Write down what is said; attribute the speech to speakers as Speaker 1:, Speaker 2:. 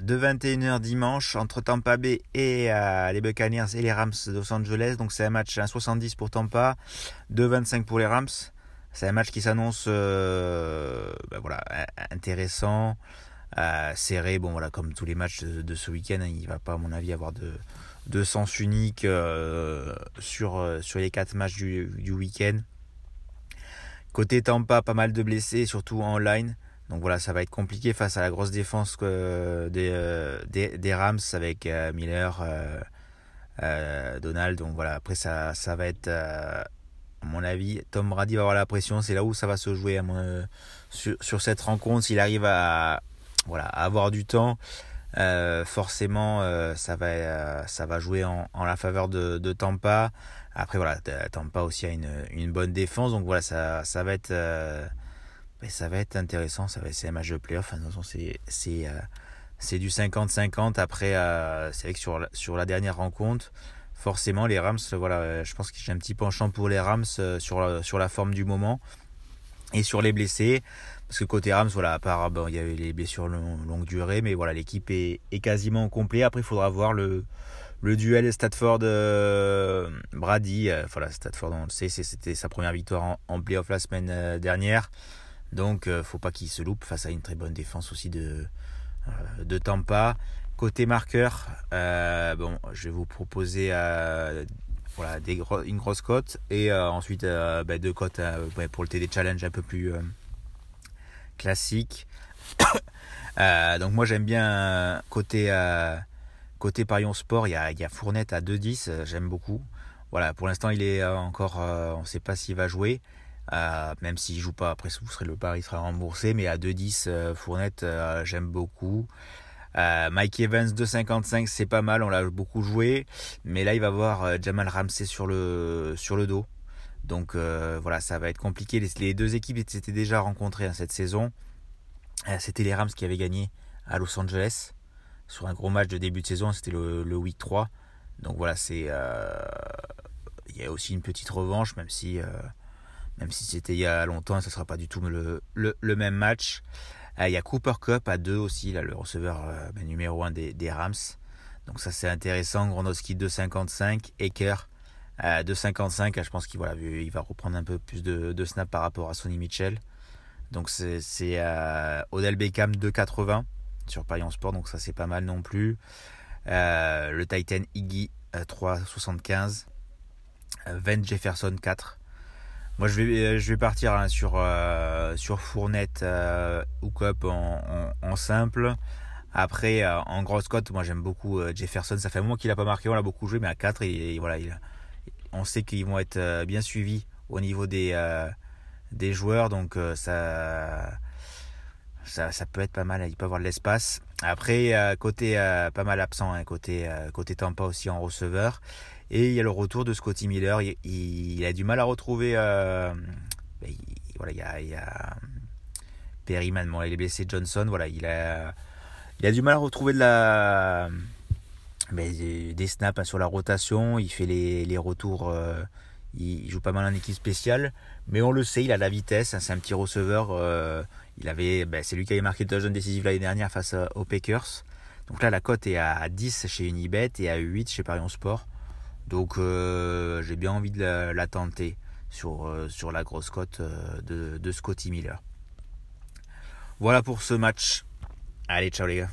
Speaker 1: de 21h dimanche entre Tampa Bay et euh, les Buccaneers et les Rams de Los Angeles. Donc c'est un match 1,70 pour Tampa, 2,25 pour les Rams. C'est un match qui s'annonce euh, ben intéressant, euh, serré. Bon voilà, comme tous les matchs de, ce week-end, hein, il va pas à mon avis avoir de, sens unique sur, sur les quatre matchs du, du week-end. Côté Tampa, pas mal de blessés, surtout en line. Donc voilà, ça va être compliqué face à la grosse défense des, euh, des, des, Rams avec euh, Miller, euh, Donald. Donc voilà, après ça, ça va être, à mon avis, Tom Brady va avoir la pression. C'est là où ça va se jouer sur, sur, cette rencontre. S'il arrive à, voilà, avoir du temps, forcément, ça, va, ça va jouer en, en la faveur de, de Tampa. Après voilà, Tampa aussi a une, une bonne défense, donc voilà, ça, ça va être ça va être intéressant, ça va être un match de playoff. c'est c'est euh, c'est du 50-50. Après, euh, c'est vrai que sur la, sur la dernière rencontre, forcément les Rams, voilà, je pense que j'ai un petit penchant pour les Rams euh, sur la, sur la forme du moment et sur les blessés. Parce que côté Rams, voilà, à part il y a eu les blessures longue durée, mais voilà, l'équipe est, est quasiment complète. Après, il faudra voir le le duel Statford Brady. voilà, Statford, on le sait, c'était sa première victoire en, en playoff la semaine dernière. Donc, euh, faut pas qu'il se loupe face à une très bonne défense aussi de, euh, de Tampa. Côté marqueur, euh, je vais vous proposer voilà, une grosse cote et ensuite bah, deux cotes pour le TD Challenge un peu plus classique. donc moi j'aime bien côté côté parion sport, il y a, il y a Fournette à 2-10, j'aime beaucoup. Voilà, pour l'instant il est encore, on ne sait pas s'il va jouer. Euh, même s'il joue pas, après vous serez le pari sera remboursé, mais à 2-10 euh, Fournette, euh, j'aime beaucoup. Mike Evans 2,55 c'est pas mal, on l'a beaucoup joué, mais là il va voir Jamal Ramsey sur le, sur le dos. Donc voilà, ça va être compliqué. Les, deux équipes s'étaient déjà rencontrées hein, cette saison. c'était les Rams qui avaient gagné à Los Angeles sur un gros match de début de saison, c'était le, le week 3. Donc voilà, c'est il y a aussi une petite revanche, même si même si c'était il y a longtemps, ce ne sera pas du tout le, même match. Euh, il y a Cooper Cup à 2 aussi, le receveur euh, ben, numéro 1 des, Rams. Donc ça c'est intéressant. Grondowski 2,55. Eker euh, 2,55. Je pense qu'il voilà, il va reprendre un peu plus de, de snap par rapport à Sonny Mitchell. Donc c'est euh, Odell Beckham 2,80 sur Paris Sport. Donc ça c'est pas mal non plus. Le Titan Iggy 3,75. Van Jefferson 4. Moi, je vais, euh, je vais partir hein, sur, euh, sur Fournette euh, ou Cup en, en, simple. Après, en grosse cote, moi j'aime beaucoup Jefferson. Ça fait un moment qu'il n'a pas marqué, on l'a beaucoup joué, mais à 4, et, voilà, il, on sait qu'ils vont être bien suivis au niveau des, des joueurs. Donc ça, ça, ça, peut être pas mal, il peut avoir de l'espace. Après, côté pas mal absent, hein, côté, côté Tampa aussi en receveur. Et il y a le retour de Scotty Miller. Il, a du mal à retrouver. Euh, ben, voilà, il y a, il y il est blessé. Johnson. Voilà, il a, il a du mal à retrouver de la, ben, des snaps hein, sur la rotation. Il fait les, les retours. Euh, il joue pas mal en équipe spéciale, mais on le sait, il a la vitesse. Hein, c'est un petit receveur. Euh, il avait, ben, c'est lui qui avait marqué le touchdown décisif l'année dernière face aux Packers. Donc là, la cote est à 10 chez Unibet et à 8 chez Parion Sport. Donc euh, j'ai bien envie de la, tenter sur, euh, sur la grosse cote euh, de, de Scotty Miller. Voilà pour ce match. Allez, ciao les gars.